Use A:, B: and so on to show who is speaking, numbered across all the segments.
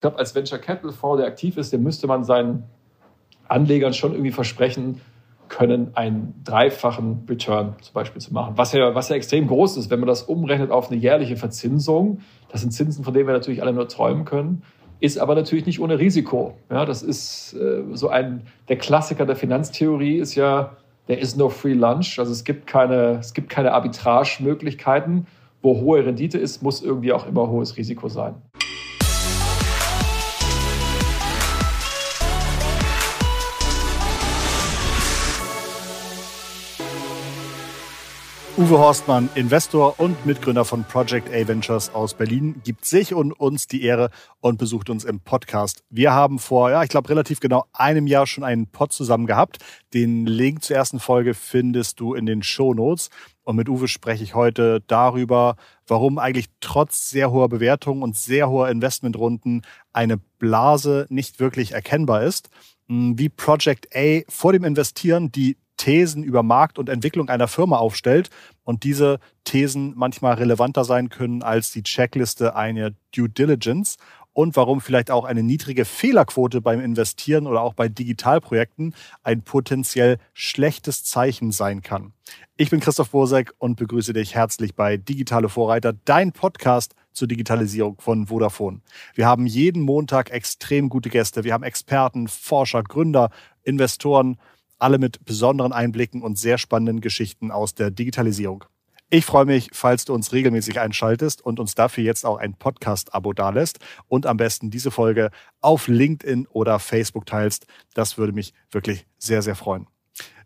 A: Ich glaube, als Venture Capital Fonds, der aktiv ist, der müsste man seinen Anlegern schon irgendwie versprechen können, einen dreifachen Return zum Beispiel zu machen. Was ja, was ja extrem groß ist, wenn man das umrechnet auf eine jährliche Verzinsung. Das sind Zinsen, von denen wir natürlich alle nur träumen können ist aber natürlich nicht ohne Risiko. Ja, das ist äh, so ein, der Klassiker der Finanztheorie ist ja, there is no free lunch. Also es gibt keine, es gibt keine Arbitrage-Möglichkeiten. Wo hohe Rendite ist, muss irgendwie auch immer hohes Risiko sein.
B: Uwe Horstmann, Investor und Mitgründer von Project A Ventures aus Berlin, gibt sich und uns die Ehre und besucht uns im Podcast. Wir haben vor, ja, ich glaube, relativ genau einem Jahr schon einen Pod zusammen gehabt. Den Link zur ersten Folge findest du in den Show Notes. Und mit Uwe spreche ich heute darüber, warum eigentlich trotz sehr hoher Bewertungen und sehr hoher Investmentrunden eine Blase nicht wirklich erkennbar ist wie Project A vor dem Investieren die Thesen über Markt und Entwicklung einer Firma aufstellt und diese Thesen manchmal relevanter sein können als die Checkliste einer Due Diligence und warum vielleicht auch eine niedrige Fehlerquote beim Investieren oder auch bei Digitalprojekten ein potenziell schlechtes Zeichen sein kann. Ich bin Christoph Bosek und begrüße dich herzlich bei Digitale Vorreiter, dein Podcast zur Digitalisierung von Vodafone. Wir haben jeden Montag extrem gute Gäste. Wir haben Experten, Forscher, Gründer, Investoren alle mit besonderen Einblicken und sehr spannenden Geschichten aus der Digitalisierung. Ich freue mich, falls du uns regelmäßig einschaltest und uns dafür jetzt auch ein Podcast-Abo dalässt und am besten diese Folge auf LinkedIn oder Facebook teilst. Das würde mich wirklich sehr, sehr freuen.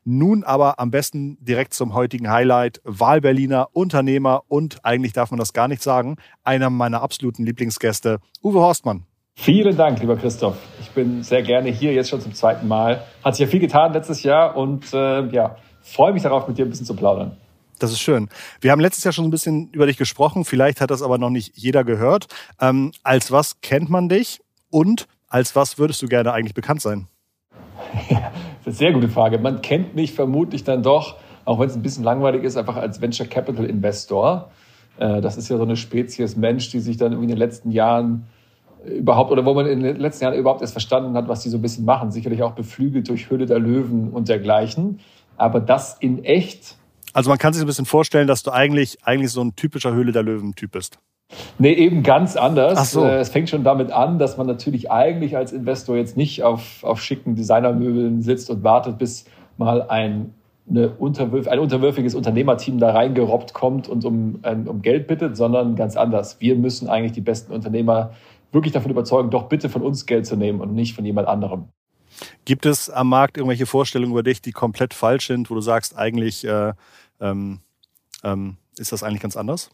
B: Nun aber am besten direkt zum heutigen Highlight. Wahlberliner, Unternehmer und eigentlich darf man das gar nicht sagen, einer meiner absoluten Lieblingsgäste, Uwe Horstmann.
A: Vielen Dank, lieber Christoph. Ich bin sehr gerne hier, jetzt schon zum zweiten Mal. Hat sich ja viel getan letztes Jahr und äh, ja, freue mich darauf, mit dir ein bisschen zu plaudern.
B: Das ist schön. Wir haben letztes Jahr schon ein bisschen über dich gesprochen, vielleicht hat das aber noch nicht jeder gehört. Ähm, als was kennt man dich und als was würdest du gerne eigentlich bekannt sein?
A: Ja, das ist eine sehr gute Frage. Man kennt mich vermutlich dann doch, auch wenn es ein bisschen langweilig ist, einfach als Venture Capital Investor. Äh, das ist ja so eine Spezies Mensch, die sich dann in den letzten Jahren überhaupt oder wo man in den letzten Jahren überhaupt erst verstanden hat, was die so ein bisschen machen. Sicherlich auch beflügelt durch Hülle der Löwen und dergleichen. Aber das in echt.
B: Also man kann sich ein bisschen vorstellen, dass du eigentlich, eigentlich so ein typischer Höhle der Löwen-Typ bist.
A: Nee, eben ganz anders. Ach so. Äh, es fängt schon damit an, dass man natürlich eigentlich als Investor jetzt nicht auf, auf schicken Designermöbeln sitzt und wartet, bis mal ein, eine Unterwürf, ein unterwürfiges Unternehmerteam da reingerobbt kommt und um, um Geld bittet, sondern ganz anders. Wir müssen eigentlich die besten Unternehmer wirklich davon überzeugen, doch bitte von uns Geld zu nehmen und nicht von jemand anderem.
B: Gibt es am Markt irgendwelche Vorstellungen über dich, die komplett falsch sind, wo du sagst, eigentlich äh, ähm, ähm, ist das eigentlich ganz anders?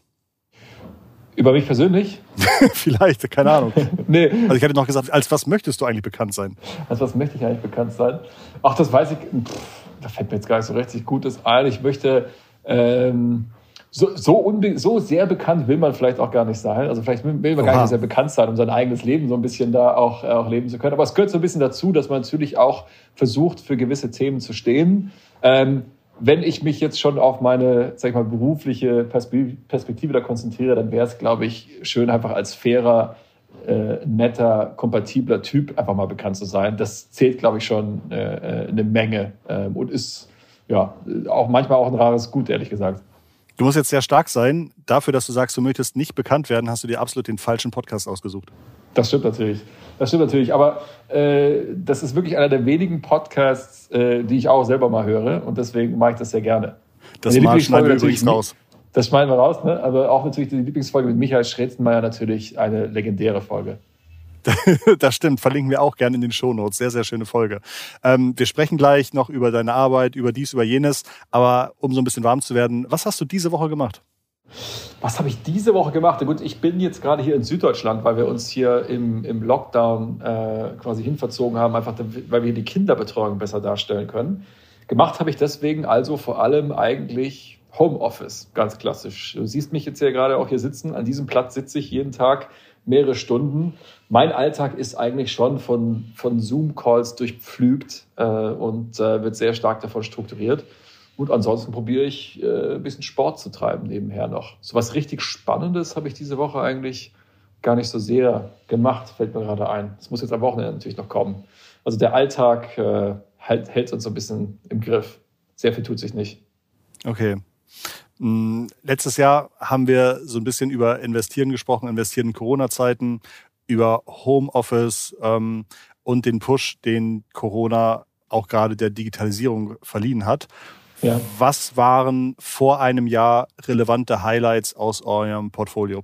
A: Über mich persönlich?
B: Vielleicht, keine Ahnung. nee. Also ich hätte noch gesagt, als was möchtest du eigentlich bekannt sein?
A: Als was möchte ich eigentlich bekannt sein? Ach, das weiß ich, pff, da fällt mir jetzt gar nicht so richtig Gutes ein. Ich möchte ähm, so, so, so sehr bekannt will man vielleicht auch gar nicht sein. Also vielleicht will man Oha. gar nicht sehr bekannt sein, um sein eigenes Leben so ein bisschen da auch, äh, auch leben zu können. Aber es gehört so ein bisschen dazu, dass man natürlich auch versucht, für gewisse Themen zu stehen. Ähm, wenn ich mich jetzt schon auf meine, sag ich mal, berufliche Perspektive da konzentriere, dann wäre es, glaube ich, schön, einfach als fairer, äh, netter, kompatibler Typ einfach mal bekannt zu sein. Das zählt, glaube ich, schon äh, äh eine Menge ähm, und ist ja auch manchmal auch ein rares Gut, ehrlich gesagt.
B: Du musst jetzt sehr stark sein. Dafür, dass du sagst, du möchtest nicht bekannt werden, hast du dir absolut den falschen Podcast ausgesucht.
A: Das stimmt natürlich. Das stimmt natürlich. Aber äh, das ist wirklich einer der wenigen Podcasts, äh, die ich auch selber mal höre. Und deswegen mache ich das sehr gerne.
B: Das schneiden wir übrigens raus.
A: Das schneiden wir raus, ne? Aber auch natürlich die Lieblingsfolge mit Michael Schretzenmeier natürlich eine legendäre Folge.
B: das stimmt, verlinken wir auch gerne in den Shownotes. Sehr, sehr schöne Folge. Ähm, wir sprechen gleich noch über deine Arbeit, über dies, über jenes. Aber um so ein bisschen warm zu werden, was hast du diese Woche gemacht?
A: Was habe ich diese Woche gemacht? Gut, ich bin jetzt gerade hier in Süddeutschland, weil wir uns hier im, im Lockdown äh, quasi hinverzogen haben, einfach weil wir die Kinderbetreuung besser darstellen können. Gemacht habe ich deswegen also vor allem eigentlich Homeoffice, ganz klassisch. Du siehst mich jetzt ja gerade auch hier sitzen. An diesem Platz sitze ich jeden Tag mehrere Stunden. Mein Alltag ist eigentlich schon von, von Zoom-Calls durchpflügt äh, und äh, wird sehr stark davon strukturiert. Und ansonsten probiere ich äh, ein bisschen Sport zu treiben nebenher noch. So was richtig Spannendes habe ich diese Woche eigentlich gar nicht so sehr gemacht, fällt mir gerade ein. Das muss jetzt am Wochenende natürlich noch kommen. Also der Alltag äh, hält, hält uns so ein bisschen im Griff. Sehr viel tut sich nicht.
B: Okay. Mm, letztes Jahr haben wir so ein bisschen über Investieren gesprochen, Investieren in Corona-Zeiten, über Homeoffice ähm, und den Push, den Corona auch gerade der Digitalisierung verliehen hat. Ja. Was waren vor einem Jahr relevante Highlights aus eurem Portfolio?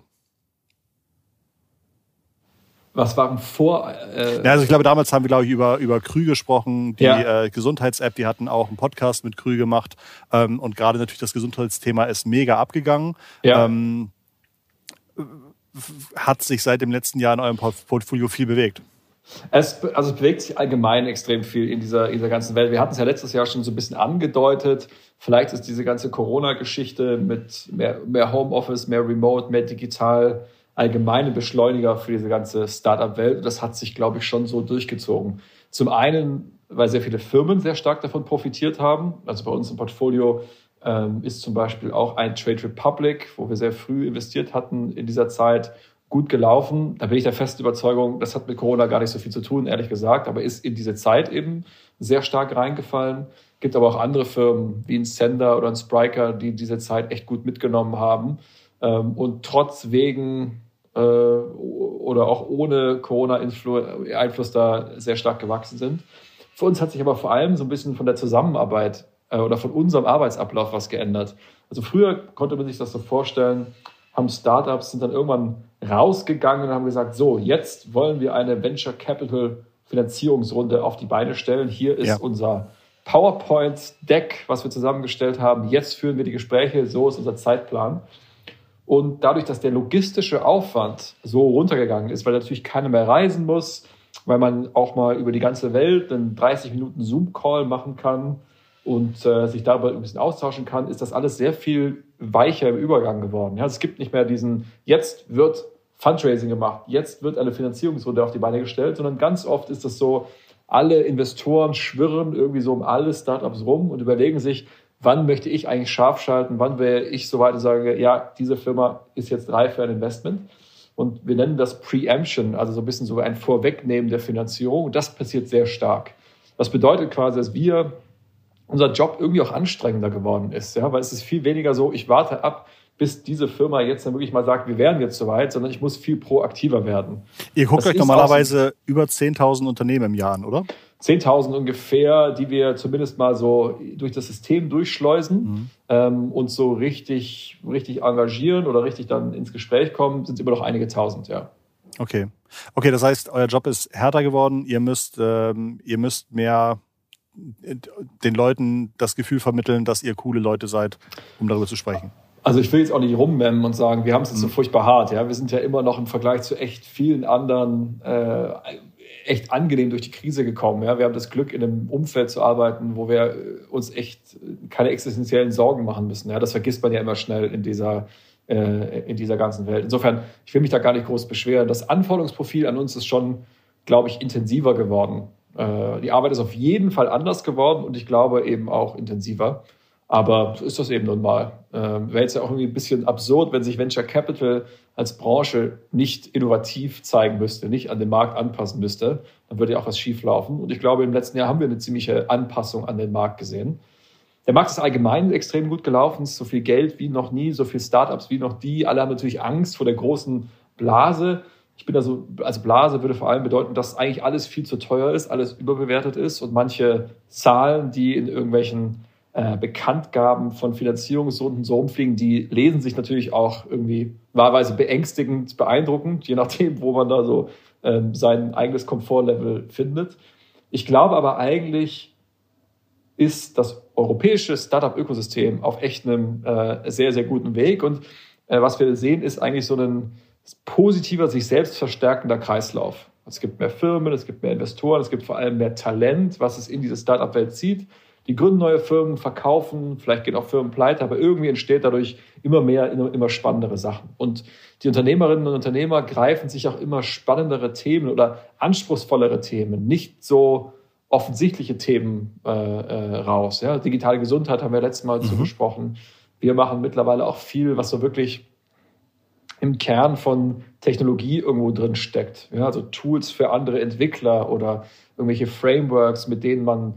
A: Was waren vor?
B: Äh ja, also ich glaube, damals haben wir, glaube ich, über, über Krü gesprochen, die ja. äh, Gesundheits-App, die hatten auch einen Podcast mit Krü gemacht. Ähm, und gerade natürlich das Gesundheitsthema ist mega abgegangen. Ja. Ähm, hat sich seit dem letzten Jahr in eurem Portfolio viel bewegt?
A: Es, also es bewegt sich allgemein extrem viel in dieser, in dieser ganzen Welt. Wir hatten es ja letztes Jahr schon so ein bisschen angedeutet. Vielleicht ist diese ganze Corona-Geschichte mit mehr, mehr Homeoffice, mehr Remote, mehr digital allgemeine Beschleuniger für diese ganze Startup-Welt. Das hat sich, glaube ich, schon so durchgezogen. Zum einen, weil sehr viele Firmen sehr stark davon profitiert haben. Also bei uns im Portfolio ähm, ist zum Beispiel auch ein Trade Republic, wo wir sehr früh investiert hatten in dieser Zeit gut gelaufen. Da bin ich der festen Überzeugung, das hat mit Corona gar nicht so viel zu tun, ehrlich gesagt, aber ist in diese Zeit eben sehr stark reingefallen. Gibt aber auch andere Firmen wie ein Sender oder ein Spriker, die diese Zeit echt gut mitgenommen haben ähm, und trotz wegen oder auch ohne Corona-Einfluss da sehr stark gewachsen sind. Für uns hat sich aber vor allem so ein bisschen von der Zusammenarbeit äh, oder von unserem Arbeitsablauf was geändert. Also früher konnte man sich das so vorstellen, haben Startups sind dann irgendwann rausgegangen und haben gesagt, so, jetzt wollen wir eine Venture Capital Finanzierungsrunde auf die Beine stellen. Hier ist ja. unser PowerPoint-Deck, was wir zusammengestellt haben. Jetzt führen wir die Gespräche. So ist unser Zeitplan. Und dadurch, dass der logistische Aufwand so runtergegangen ist, weil natürlich keiner mehr reisen muss, weil man auch mal über die ganze Welt einen 30 Minuten Zoom-Call machen kann und äh, sich darüber ein bisschen austauschen kann, ist das alles sehr viel weicher im Übergang geworden. Ja, es gibt nicht mehr diesen, jetzt wird Fundraising gemacht, jetzt wird eine Finanzierungsrunde auf die Beine gestellt, sondern ganz oft ist es so, alle Investoren schwirren irgendwie so um alle Startups rum und überlegen sich, wann möchte ich eigentlich scharf schalten, wann wäre ich so weit und sage, ja, diese Firma ist jetzt reif für ein Investment. Und wir nennen das Preemption, also so ein bisschen so ein Vorwegnehmen der Finanzierung. Und das passiert sehr stark. Das bedeutet quasi, dass wir unser Job irgendwie auch anstrengender geworden ist, ja, weil es ist viel weniger so, ich warte ab, bis diese Firma jetzt dann wirklich mal sagt, wir wären jetzt soweit, sondern ich muss viel proaktiver werden.
B: Ihr guckt das euch normalerweise über 10.000 Unternehmen im Jahr an, oder?
A: 10.000 ungefähr, die wir zumindest mal so durch das System durchschleusen mhm. ähm, und so richtig, richtig engagieren oder richtig dann ins Gespräch kommen, sind immer noch einige tausend, ja.
B: Okay. Okay, das heißt, euer Job ist härter geworden. Ihr müsst, ähm, ihr müsst mehr den Leuten das Gefühl vermitteln, dass ihr coole Leute seid, um darüber zu sprechen?
A: Also ich will jetzt auch nicht rummemmen und sagen, wir haben es jetzt so mhm. furchtbar hart. Ja, wir sind ja immer noch im Vergleich zu echt vielen anderen äh, echt angenehm durch die Krise gekommen. Ja, wir haben das Glück, in einem Umfeld zu arbeiten, wo wir uns echt keine existenziellen Sorgen machen müssen. Ja, das vergisst man ja immer schnell in dieser äh, in dieser ganzen Welt. Insofern, ich will mich da gar nicht groß beschweren. Das Anforderungsprofil an uns ist schon, glaube ich, intensiver geworden. Äh, die Arbeit ist auf jeden Fall anders geworden und ich glaube eben auch intensiver. Aber so ist das eben nun mal. Ähm, Wäre jetzt ja auch irgendwie ein bisschen absurd, wenn sich Venture Capital als Branche nicht innovativ zeigen müsste, nicht an den Markt anpassen müsste. Dann würde ja auch was schieflaufen. Und ich glaube, im letzten Jahr haben wir eine ziemliche Anpassung an den Markt gesehen. Der Markt ist allgemein extrem gut gelaufen. So viel Geld wie noch nie, so viel Startups wie noch die. Alle haben natürlich Angst vor der großen Blase. Ich bin also, also Blase würde vor allem bedeuten, dass eigentlich alles viel zu teuer ist, alles überbewertet ist und manche Zahlen, die in irgendwelchen äh, Bekanntgaben von Finanzierungsrunden so rumfliegen, die lesen sich natürlich auch irgendwie wahlweise beängstigend, beeindruckend, je nachdem, wo man da so ähm, sein eigenes Komfortlevel findet. Ich glaube aber eigentlich ist das europäische Startup-Ökosystem auf echt einem äh, sehr, sehr guten Weg. Und äh, was wir sehen, ist eigentlich so ein positiver, sich selbst verstärkender Kreislauf. Es gibt mehr Firmen, es gibt mehr Investoren, es gibt vor allem mehr Talent, was es in diese Startup-Welt zieht. Die gründen neue Firmen, verkaufen, vielleicht gehen auch Firmen pleite, aber irgendwie entsteht dadurch immer mehr, immer spannendere Sachen. Und die Unternehmerinnen und Unternehmer greifen sich auch immer spannendere Themen oder anspruchsvollere Themen, nicht so offensichtliche Themen äh, äh, raus. Ja, digitale Gesundheit haben wir letztes Mal mhm. zu besprochen. Wir machen mittlerweile auch viel, was so wirklich im Kern von Technologie irgendwo drin steckt. Ja, also Tools für andere Entwickler oder irgendwelche Frameworks, mit denen man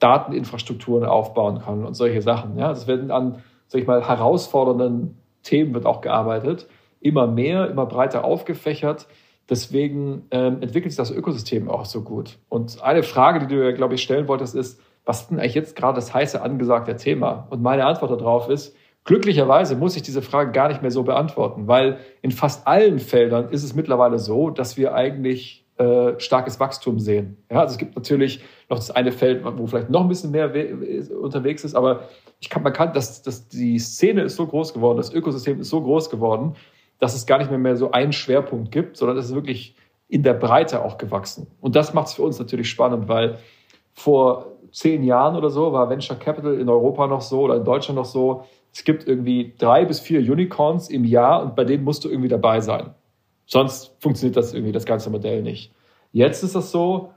A: Dateninfrastrukturen aufbauen kann und solche Sachen. Ja, das werden an, sag ich mal, herausfordernden Themen wird auch gearbeitet. Immer mehr, immer breiter aufgefächert. Deswegen ähm, entwickelt sich das Ökosystem auch so gut. Und eine Frage, die du, glaube ich, stellen wolltest, ist, was ist denn eigentlich jetzt gerade das heiße angesagte Thema? Und meine Antwort darauf ist, glücklicherweise muss ich diese Frage gar nicht mehr so beantworten, weil in fast allen Feldern ist es mittlerweile so, dass wir eigentlich äh, starkes Wachstum sehen. Ja, also es gibt natürlich noch das eine Feld, wo vielleicht noch ein bisschen mehr unterwegs ist, aber ich kann, man kann, dass, dass die Szene ist so groß geworden, das Ökosystem ist so groß geworden, dass es gar nicht mehr, mehr so einen Schwerpunkt gibt, sondern es ist wirklich in der Breite auch gewachsen. Und das macht es für uns natürlich spannend, weil vor zehn Jahren oder so war Venture Capital in Europa noch so oder in Deutschland noch so. Es gibt irgendwie drei bis vier Unicorns im Jahr und bei denen musst du irgendwie dabei sein. Sonst funktioniert das irgendwie, das ganze Modell nicht. Jetzt ist das so,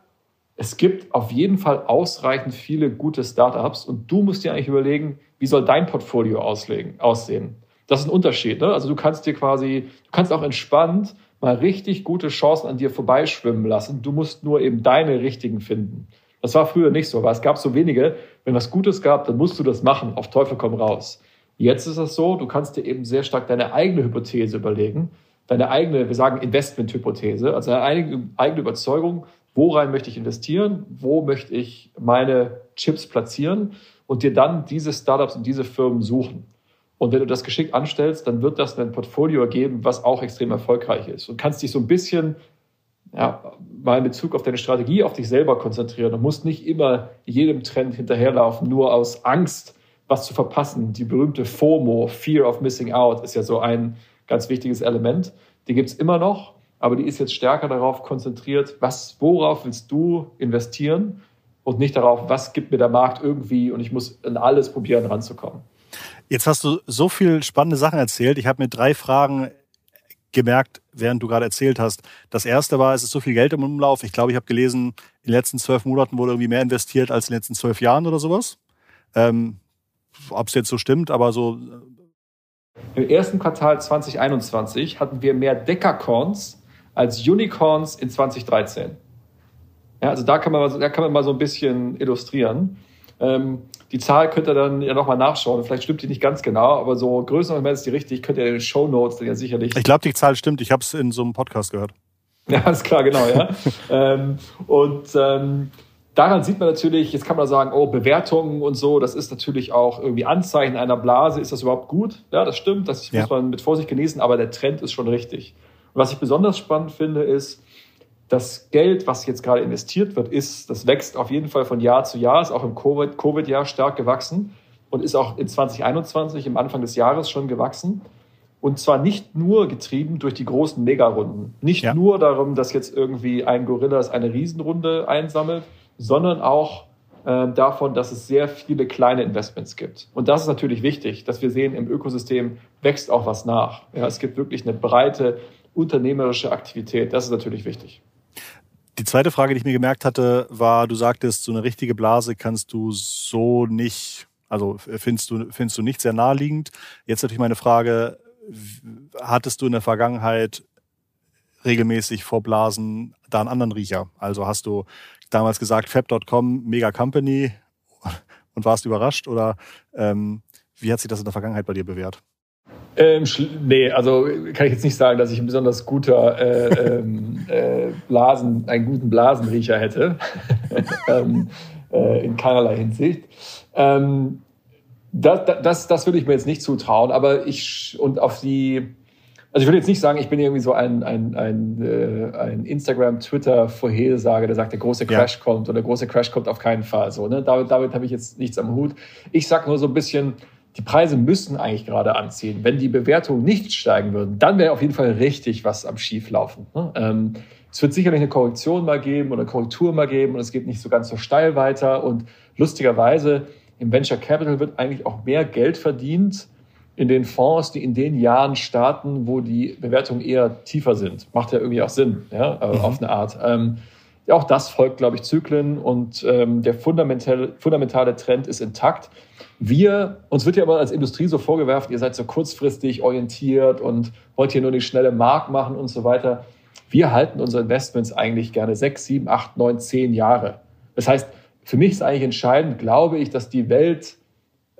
A: es gibt auf jeden Fall ausreichend viele gute Startups und du musst dir eigentlich überlegen, wie soll dein Portfolio auslegen, aussehen. Das ist ein Unterschied. Ne? Also du kannst dir quasi, du kannst auch entspannt mal richtig gute Chancen an dir vorbeischwimmen lassen. Du musst nur eben deine richtigen finden. Das war früher nicht so, weil es gab so wenige. Wenn was Gutes gab, dann musst du das machen. Auf Teufel komm raus. Jetzt ist es so, du kannst dir eben sehr stark deine eigene Hypothese überlegen, deine eigene, wir sagen Investment-Hypothese, also deine eigene, Überzeugung, worein möchte ich investieren, wo möchte ich meine Chips platzieren und dir dann diese Startups und diese Firmen suchen. Und wenn du das geschickt anstellst, dann wird das ein Portfolio ergeben, was auch extrem erfolgreich ist. Und kannst dich so ein bisschen ja, mal in Bezug auf deine Strategie, auf dich selber konzentrieren. Du musst nicht immer jedem Trend hinterherlaufen, nur aus Angst, was zu verpassen. Die berühmte FOMO, Fear of Missing Out, ist ja so ein ganz wichtiges Element. Die gibt es immer noch, aber die ist jetzt stärker darauf konzentriert, was, worauf willst du investieren und nicht darauf, was gibt mir der Markt irgendwie und ich muss in alles probieren ranzukommen.
B: Jetzt hast du so viel spannende Sachen erzählt. Ich habe mir drei Fragen gemerkt, während du gerade erzählt hast. Das erste war, es ist so viel Geld im Umlauf. Ich glaube, ich habe gelesen, in den letzten zwölf Monaten wurde irgendwie mehr investiert als in den letzten zwölf Jahren oder sowas. Ähm, Ob es jetzt so stimmt, aber so.
A: Im ersten Quartal 2021 hatten wir mehr Decacorns als Unicorns in 2013. Ja, also da kann man, da kann man mal so ein bisschen illustrieren. Ähm, die Zahl könnt ihr dann ja nochmal nachschauen. Vielleicht stimmt die nicht ganz genau, aber so größtenteils ist die richtig. Könnt ihr in den Show Notes dann ja sicherlich.
B: Ich glaube, die Zahl stimmt. Ich habe es in so einem Podcast gehört.
A: Ja, ist klar, genau, ja. ähm, und ähm, daran sieht man natürlich, jetzt kann man sagen, oh, Bewertungen und so, das ist natürlich auch irgendwie Anzeichen einer Blase. Ist das überhaupt gut? Ja, das stimmt. Das ja. muss man mit Vorsicht genießen, aber der Trend ist schon richtig. Und was ich besonders spannend finde, ist, das Geld, was jetzt gerade investiert wird, ist, das wächst auf jeden Fall von Jahr zu Jahr, ist auch im Covid-Jahr stark gewachsen und ist auch in 2021 im Anfang des Jahres schon gewachsen. Und zwar nicht nur getrieben durch die großen Megarunden. Nicht ja. nur darum, dass jetzt irgendwie ein Gorillas eine Riesenrunde einsammelt, sondern auch äh, davon, dass es sehr viele kleine Investments gibt. Und das ist natürlich wichtig, dass wir sehen, im Ökosystem wächst auch was nach. Ja, es gibt wirklich eine breite unternehmerische Aktivität. Das ist natürlich wichtig.
B: Die zweite Frage, die ich mir gemerkt hatte, war, du sagtest, so eine richtige Blase kannst du so nicht, also findest du, findest du nicht sehr naheliegend. Jetzt natürlich meine Frage, hattest du in der Vergangenheit regelmäßig vor Blasen da einen anderen Riecher? Also hast du damals gesagt, fab.com, mega Company und warst überrascht oder ähm, wie hat sich das in der Vergangenheit bei dir bewährt?
A: Ähm, nee, also kann ich jetzt nicht sagen, dass ich ein besonders guter äh, ähm, äh, Blasen, einen guten Blasenriecher hätte. ähm, äh, in keinerlei Hinsicht. Ähm, das, das, das würde ich mir jetzt nicht zutrauen, aber ich und auf die, also ich würde jetzt nicht sagen, ich bin irgendwie so ein, ein, ein, äh, ein Instagram, Twitter Vorhersage, der sagt, der große Crash ja. kommt oder der große Crash kommt auf keinen Fall. So, ne? Damit, damit habe ich jetzt nichts am Hut. Ich sag nur so ein bisschen, die Preise müssen eigentlich gerade anziehen. Wenn die Bewertungen nicht steigen würden, dann wäre auf jeden Fall richtig was am Schieflaufen. Ne? Ähm, es wird sicherlich eine Korrektion mal geben oder Korrektur mal geben und es geht nicht so ganz so steil weiter. Und lustigerweise im Venture Capital wird eigentlich auch mehr Geld verdient in den Fonds, die in den Jahren starten, wo die Bewertungen eher tiefer sind. Macht ja irgendwie auch Sinn, ja, äh, mhm. auf eine Art. Ähm, auch das folgt, glaube ich, Zyklen und ähm, der fundamentale, fundamentale Trend ist intakt. Wir, uns wird ja aber als Industrie so vorgewerfen, ihr seid so kurzfristig orientiert und wollt hier nur die schnelle Mark machen und so weiter. Wir halten unsere Investments eigentlich gerne sechs, sieben, acht, neun, zehn Jahre. Das heißt, für mich ist eigentlich entscheidend, glaube ich, dass die Welt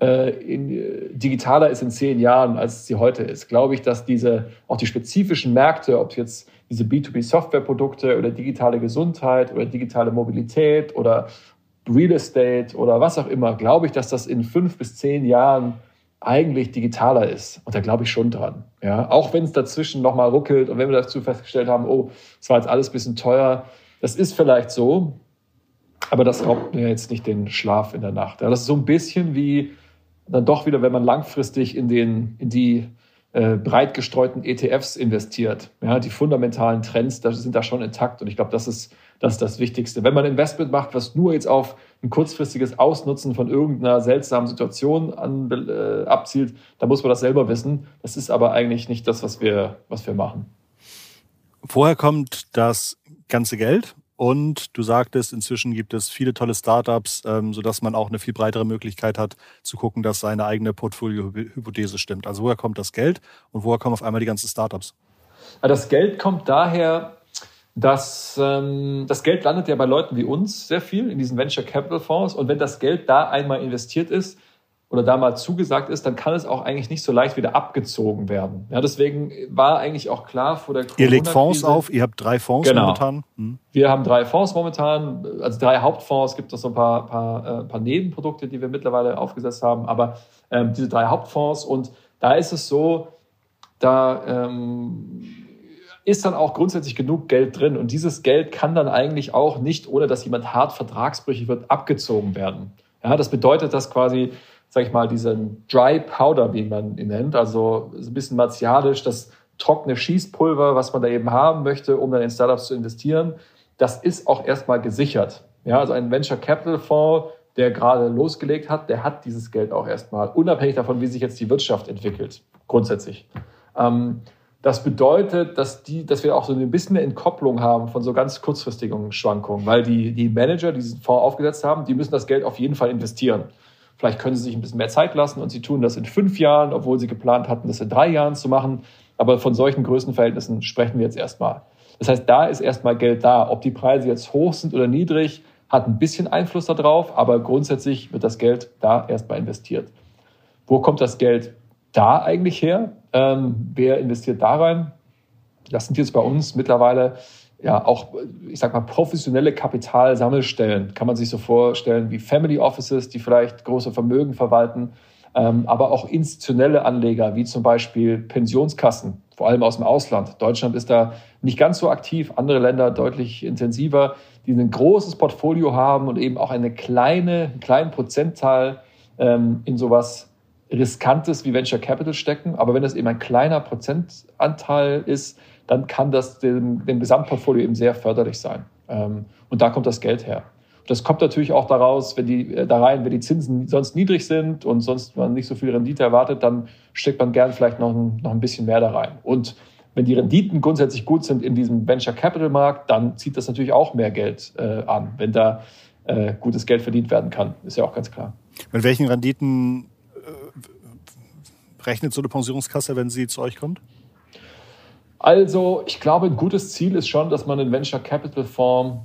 A: äh, in, äh, digitaler ist in zehn Jahren, als sie heute ist. Glaube ich, dass diese, auch die spezifischen Märkte, ob jetzt diese B2B-Software-Produkte oder digitale Gesundheit oder digitale Mobilität oder Real Estate oder was auch immer, glaube ich, dass das in fünf bis zehn Jahren eigentlich digitaler ist. Und da glaube ich schon dran. Ja, auch wenn es dazwischen nochmal ruckelt und wenn wir dazu festgestellt haben, oh, es war jetzt alles ein bisschen teuer. Das ist vielleicht so, aber das raubt mir jetzt nicht den Schlaf in der Nacht. Ja, das ist so ein bisschen wie dann doch wieder, wenn man langfristig in, den, in die äh, breit gestreuten ETFs investiert. Ja, die fundamentalen Trends das sind da schon intakt und ich glaube, das ist, das ist das Wichtigste. Wenn man Investment macht, was nur jetzt auf ein kurzfristiges Ausnutzen von irgendeiner seltsamen Situation an, äh, abzielt, dann muss man das selber wissen. Das ist aber eigentlich nicht das, was wir, was wir machen.
B: Vorher kommt das ganze Geld und du sagtest, inzwischen gibt es viele tolle Startups, ähm, sodass man auch eine viel breitere Möglichkeit hat, zu gucken, dass seine eigene Portfolio-Hypothese stimmt. Also woher kommt das Geld und woher kommen auf einmal die ganzen Startups?
A: Das Geld kommt daher, dass ähm, das Geld landet ja bei Leuten wie uns sehr viel in diesen Venture Capital Fonds. Und wenn das Geld da einmal investiert ist, oder da mal zugesagt ist, dann kann es auch eigentlich nicht so leicht wieder abgezogen werden. Ja, deswegen war eigentlich auch klar vor der
B: Ihr legt Fonds auf, ihr habt drei Fonds genau. momentan.
A: Hm. Wir haben drei Fonds momentan, also drei Hauptfonds, es gibt noch so ein paar, paar, äh, paar Nebenprodukte, die wir mittlerweile aufgesetzt haben, aber ähm, diese drei Hauptfonds und da ist es so, da ähm, ist dann auch grundsätzlich genug Geld drin und dieses Geld kann dann eigentlich auch nicht, ohne dass jemand hart vertragsbrüchig wird, abgezogen werden. Ja, das bedeutet, dass quasi sag ich mal, diesen Dry Powder, wie man ihn nennt, also ein bisschen martialisch, das trockene Schießpulver, was man da eben haben möchte, um dann in Startups zu investieren, das ist auch erstmal gesichert. Ja, also ein Venture Capital Fonds, der gerade losgelegt hat, der hat dieses Geld auch erstmal, unabhängig davon, wie sich jetzt die Wirtschaft entwickelt, grundsätzlich. Ähm, das bedeutet, dass, die, dass wir auch so ein bisschen eine Entkopplung haben von so ganz kurzfristigen Schwankungen, weil die, die Manager, die diesen Fonds aufgesetzt haben, die müssen das Geld auf jeden Fall investieren. Vielleicht können sie sich ein bisschen mehr Zeit lassen und sie tun das in fünf Jahren, obwohl sie geplant hatten, das in drei Jahren zu machen. Aber von solchen Größenverhältnissen sprechen wir jetzt erstmal. Das heißt, da ist erstmal Geld da. Ob die Preise jetzt hoch sind oder niedrig, hat ein bisschen Einfluss darauf, aber grundsätzlich wird das Geld da erstmal investiert. Wo kommt das Geld da eigentlich her? Ähm, wer investiert da rein? Das sind jetzt bei uns mittlerweile ja auch, ich sag mal, professionelle Kapitalsammelstellen. Kann man sich so vorstellen wie Family Offices, die vielleicht große Vermögen verwalten, ähm, aber auch institutionelle Anleger, wie zum Beispiel Pensionskassen, vor allem aus dem Ausland. Deutschland ist da nicht ganz so aktiv, andere Länder deutlich intensiver, die ein großes Portfolio haben und eben auch eine kleine, einen kleinen Prozentteil ähm, in sowas Riskantes wie Venture Capital stecken. Aber wenn das eben ein kleiner Prozentanteil ist, dann kann das dem, dem Gesamtportfolio eben sehr förderlich sein. Ähm, und da kommt das Geld her. Das kommt natürlich auch daraus, wenn die, äh, da rein, wenn die Zinsen sonst niedrig sind und sonst man nicht so viel Rendite erwartet, dann steckt man gern vielleicht noch ein, noch ein bisschen mehr da rein. Und wenn die Renditen grundsätzlich gut sind in diesem Venture Capital Markt, dann zieht das natürlich auch mehr Geld äh, an, wenn da äh, gutes Geld verdient werden kann. Ist ja auch ganz klar.
B: Mit welchen Renditen äh, rechnet so eine Pensionskasse, wenn sie zu euch kommt?
A: Also, ich glaube, ein gutes Ziel ist schon, dass man einen Venture Capital Fonds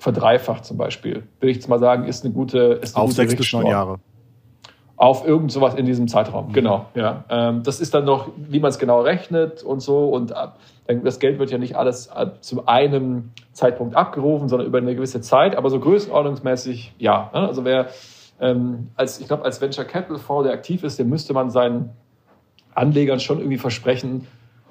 A: verdreifacht zum Beispiel. Will ich jetzt mal sagen, ist eine gute ist eine
B: Auf
A: gute
B: sechs bis neun Jahre.
A: Auf irgend sowas in diesem Zeitraum, mhm. genau. Ja. Ähm, das ist dann noch, wie man es genau rechnet und so. Und das Geld wird ja nicht alles zu einem Zeitpunkt abgerufen, sondern über eine gewisse Zeit. Aber so größenordnungsmäßig, ja. Ne? Also wer ähm, als, ich glaube, als Venture Capital Fonds, der aktiv ist, der müsste man seinen Anlegern schon irgendwie versprechen,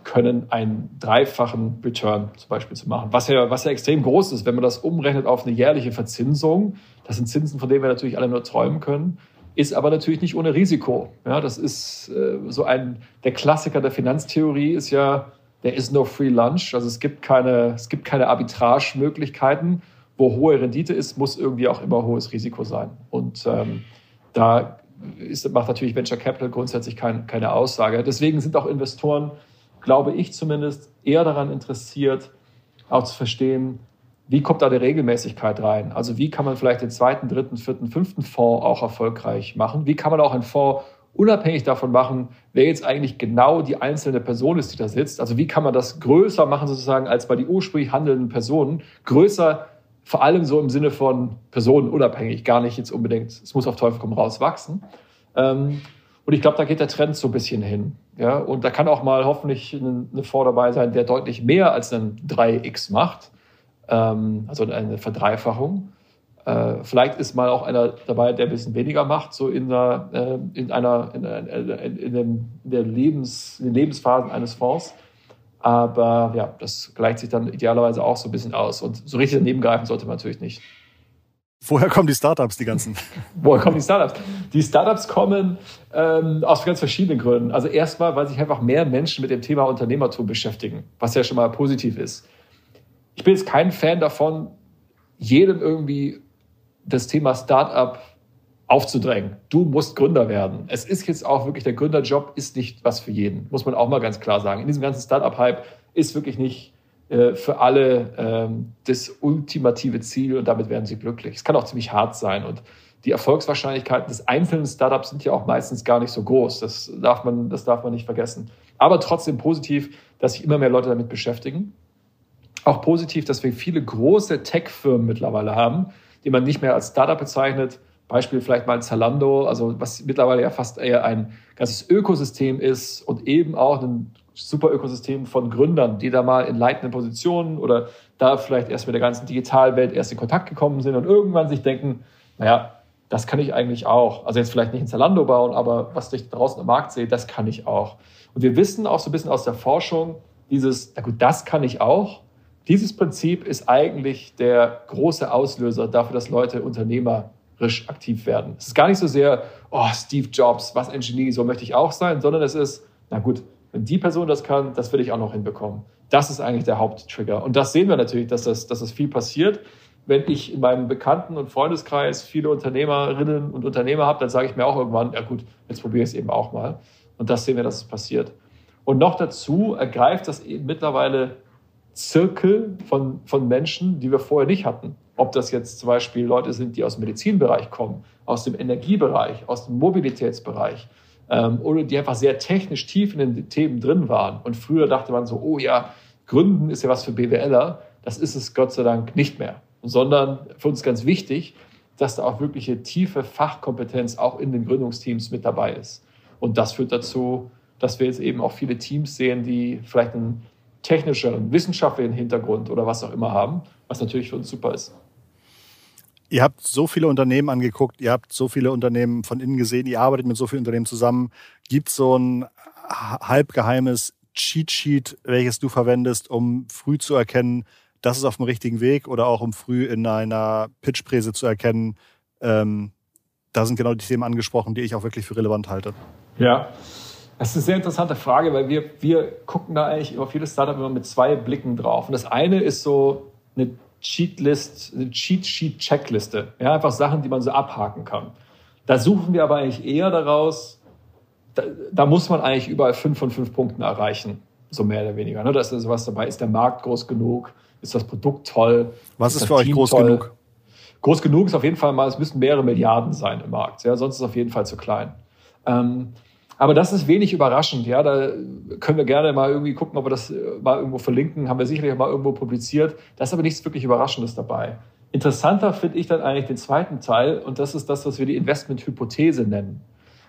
A: können, einen dreifachen Return zum Beispiel zu machen. Was ja, was ja extrem groß ist, wenn man das umrechnet auf eine jährliche Verzinsung. Das sind Zinsen, von denen wir natürlich alle nur träumen können, ist aber natürlich nicht ohne Risiko. Ja, das ist äh, so ein, der Klassiker der Finanztheorie ist ja, there is no free lunch. Also es gibt keine, es gibt keine Arbitrage-Möglichkeiten. Wo hohe Rendite ist, muss irgendwie auch immer hohes Risiko sein. Und ähm, da ist, macht natürlich Venture Capital grundsätzlich kein, keine Aussage. Deswegen sind auch Investoren glaube ich zumindest, eher daran interessiert, auch zu verstehen, wie kommt da eine Regelmäßigkeit rein? Also wie kann man vielleicht den zweiten, dritten, vierten, fünften Fonds auch erfolgreich machen? Wie kann man auch einen Fonds unabhängig davon machen, wer jetzt eigentlich genau die einzelne Person ist, die da sitzt? Also wie kann man das größer machen sozusagen als bei den ursprünglich handelnden Personen? Größer vor allem so im Sinne von personenunabhängig, gar nicht jetzt unbedingt, es muss auf Teufel komm raus wachsen. Ähm, und ich glaube, da geht der Trend so ein bisschen hin. Ja? Und da kann auch mal hoffentlich eine Fonds dabei sein, der deutlich mehr als ein 3x macht ähm, also eine Verdreifachung. Äh, vielleicht ist mal auch einer dabei, der ein bisschen weniger macht, so in, der, äh, in einer in, in, in, dem, in der Lebens, in den Lebensphasen eines Fonds. Aber ja, das gleicht sich dann idealerweise auch so ein bisschen aus. Und so richtig daneben greifen sollte man natürlich nicht.
B: Woher kommen die Startups, die ganzen?
A: Woher kommen die Startups? Die Startups kommen ähm, aus ganz verschiedenen Gründen. Also erstmal, weil sich einfach mehr Menschen mit dem Thema Unternehmertum beschäftigen, was ja schon mal positiv ist ich bin jetzt kein Fan davon, jedem irgendwie das Thema Startup aufzudrängen. Du musst Gründer werden. Es ist jetzt auch wirklich, der Gründerjob ist nicht was für jeden, muss man auch mal ganz klar sagen. In diesem ganzen Startup-Hype ist wirklich nicht äh, für alle ähm, das ultimative Ziel und damit werden sie glücklich. Es kann auch ziemlich hart sein und die Erfolgswahrscheinlichkeiten des einzelnen Startups sind ja auch meistens gar nicht so groß. Das darf man, das darf man nicht vergessen. Aber trotzdem positiv, dass sich immer mehr Leute damit beschäftigen auch positiv, dass wir viele große Tech-Firmen mittlerweile haben, die man nicht mehr als Startup bezeichnet. Beispiel vielleicht mal Zalando, also was mittlerweile ja fast eher ein ganzes Ökosystem ist und eben auch ein super Ökosystem von Gründern, die da mal in leitenden Positionen oder da vielleicht erst mit der ganzen Digitalwelt erst in Kontakt gekommen sind und irgendwann sich denken, naja, das kann ich eigentlich auch. Also jetzt vielleicht nicht in Zalando bauen, aber was ich draußen am Markt sehe, das kann ich auch. Und wir wissen auch so ein bisschen aus der Forschung, dieses, na gut, das kann ich auch, dieses Prinzip ist eigentlich der große Auslöser dafür, dass Leute unternehmerisch aktiv werden. Es ist gar nicht so sehr, oh, Steve Jobs, was ein Genie, so möchte ich auch sein, sondern es ist, na gut, wenn die Person das kann, das will ich auch noch hinbekommen. Das ist eigentlich der Haupttrigger. Und das sehen wir natürlich, dass das, dass das viel passiert. Wenn ich in meinem Bekannten- und Freundeskreis viele Unternehmerinnen und Unternehmer habe, dann sage ich mir auch irgendwann, ja gut, jetzt probiere ich es eben auch mal. Und das sehen wir, dass es passiert. Und noch dazu ergreift das eben mittlerweile Zirkel von, von Menschen, die wir vorher nicht hatten. Ob das jetzt zum Beispiel Leute sind, die aus dem Medizinbereich kommen, aus dem Energiebereich, aus dem Mobilitätsbereich ähm, oder die einfach sehr technisch tief in den Themen drin waren. Und früher dachte man so, oh ja, Gründen ist ja was für BWLer. Das ist es Gott sei Dank nicht mehr. Sondern für uns ganz wichtig, dass da auch wirkliche tiefe Fachkompetenz auch in den Gründungsteams mit dabei ist. Und das führt dazu, dass wir jetzt eben auch viele Teams sehen, die vielleicht einen technischeren, wissenschaftlichen Hintergrund oder was auch immer haben, was natürlich für uns super ist.
B: Ihr habt so viele Unternehmen angeguckt, ihr habt so viele Unternehmen von innen gesehen, ihr arbeitet mit so vielen Unternehmen zusammen. Gibt es so ein halbgeheimes Cheat Sheet, welches du verwendest, um früh zu erkennen, das ist auf dem richtigen Weg oder auch um früh in einer Pitchpräse zu erkennen, ähm, da sind genau die Themen angesprochen, die ich auch wirklich für relevant halte?
A: Ja, das ist eine sehr interessante Frage, weil wir, wir gucken da eigentlich auf jedes Startup immer mit zwei Blicken drauf. Und das eine ist so eine Cheatlist, eine Cheat Sheet Checkliste. Ja, einfach Sachen, die man so abhaken kann. Da suchen wir aber eigentlich eher daraus, da, da muss man eigentlich überall fünf von fünf Punkten erreichen. So mehr oder weniger. Ne? Da ist was dabei. Ist der Markt groß genug? Ist das Produkt toll?
B: Was ist, ist für euch groß toll? genug?
A: Groß genug ist auf jeden Fall mal, es müssen mehrere Milliarden sein im Markt. Ja, sonst ist es auf jeden Fall zu klein. Ähm, aber das ist wenig überraschend. Ja, da können wir gerne mal irgendwie gucken, ob wir das äh, mal irgendwo verlinken. Haben wir sicherlich mal irgendwo publiziert. Da ist aber nichts wirklich Überraschendes dabei. Interessanter finde ich dann eigentlich den zweiten Teil und das ist das, was wir die Investmenthypothese nennen.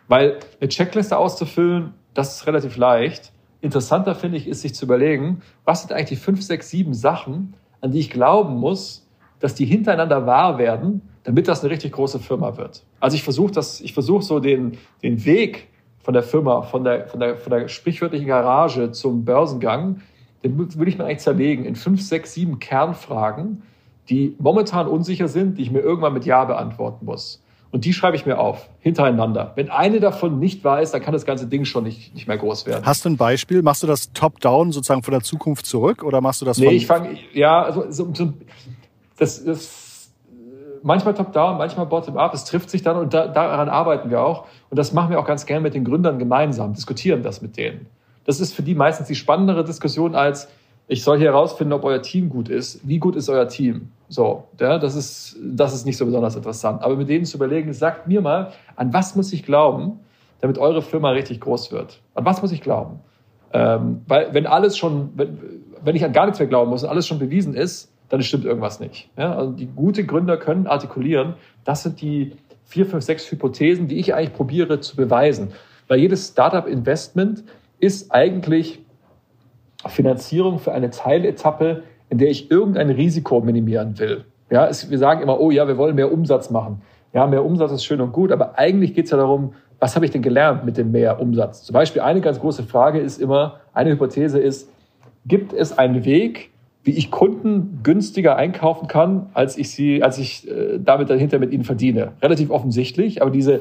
A: Weil eine Checkliste auszufüllen, das ist relativ leicht. Interessanter finde ich, ist sich zu überlegen, was sind eigentlich die fünf, sechs, sieben Sachen, an die ich glauben muss, dass die hintereinander wahr werden, damit das eine richtig große Firma wird. Also ich versuche das, ich versuche so den, den Weg von der Firma, von der, von der, von der sprichwörtlichen Garage zum Börsengang, den würde ich mir eigentlich zerlegen in fünf, sechs, sieben Kernfragen, die momentan unsicher sind, die ich mir irgendwann mit Ja beantworten muss. Und die schreibe ich mir auf, hintereinander. Wenn eine davon nicht weiß, dann kann das ganze Ding schon nicht, nicht mehr groß werden.
B: Hast du ein Beispiel? Machst du das top-down sozusagen von der Zukunft zurück oder machst du das
A: von... Nee, ich fange, ja, also, so, so, das, das manchmal top-down, manchmal bottom-up. Es trifft sich dann und da, daran arbeiten wir auch. Und das machen wir auch ganz gerne mit den Gründern gemeinsam, diskutieren das mit denen. Das ist für die meistens die spannendere Diskussion als, ich soll hier herausfinden, ob euer Team gut ist. Wie gut ist euer Team? So, ja, das ist, das ist nicht so besonders interessant. Aber mit denen zu überlegen, sagt mir mal, an was muss ich glauben, damit eure Firma richtig groß wird? An was muss ich glauben? Ähm, weil wenn alles schon, wenn, wenn ich an gar nichts mehr glauben muss und alles schon bewiesen ist, dann stimmt irgendwas nicht. Ja? Also die gute Gründer können artikulieren, das sind die vier, fünf, sechs Hypothesen, die ich eigentlich probiere zu beweisen. Weil jedes Startup-Investment ist eigentlich Finanzierung für eine Teiletappe, in der ich irgendein Risiko minimieren will. Ja, es, wir sagen immer, oh ja, wir wollen mehr Umsatz machen. Ja, mehr Umsatz ist schön und gut, aber eigentlich geht es ja darum, was habe ich denn gelernt mit dem mehr Umsatz? Zum Beispiel eine ganz große Frage ist immer, eine Hypothese ist, gibt es einen Weg, wie ich Kunden günstiger einkaufen kann, als ich sie, als ich äh, damit dahinter mit ihnen verdiene? Relativ offensichtlich, aber diese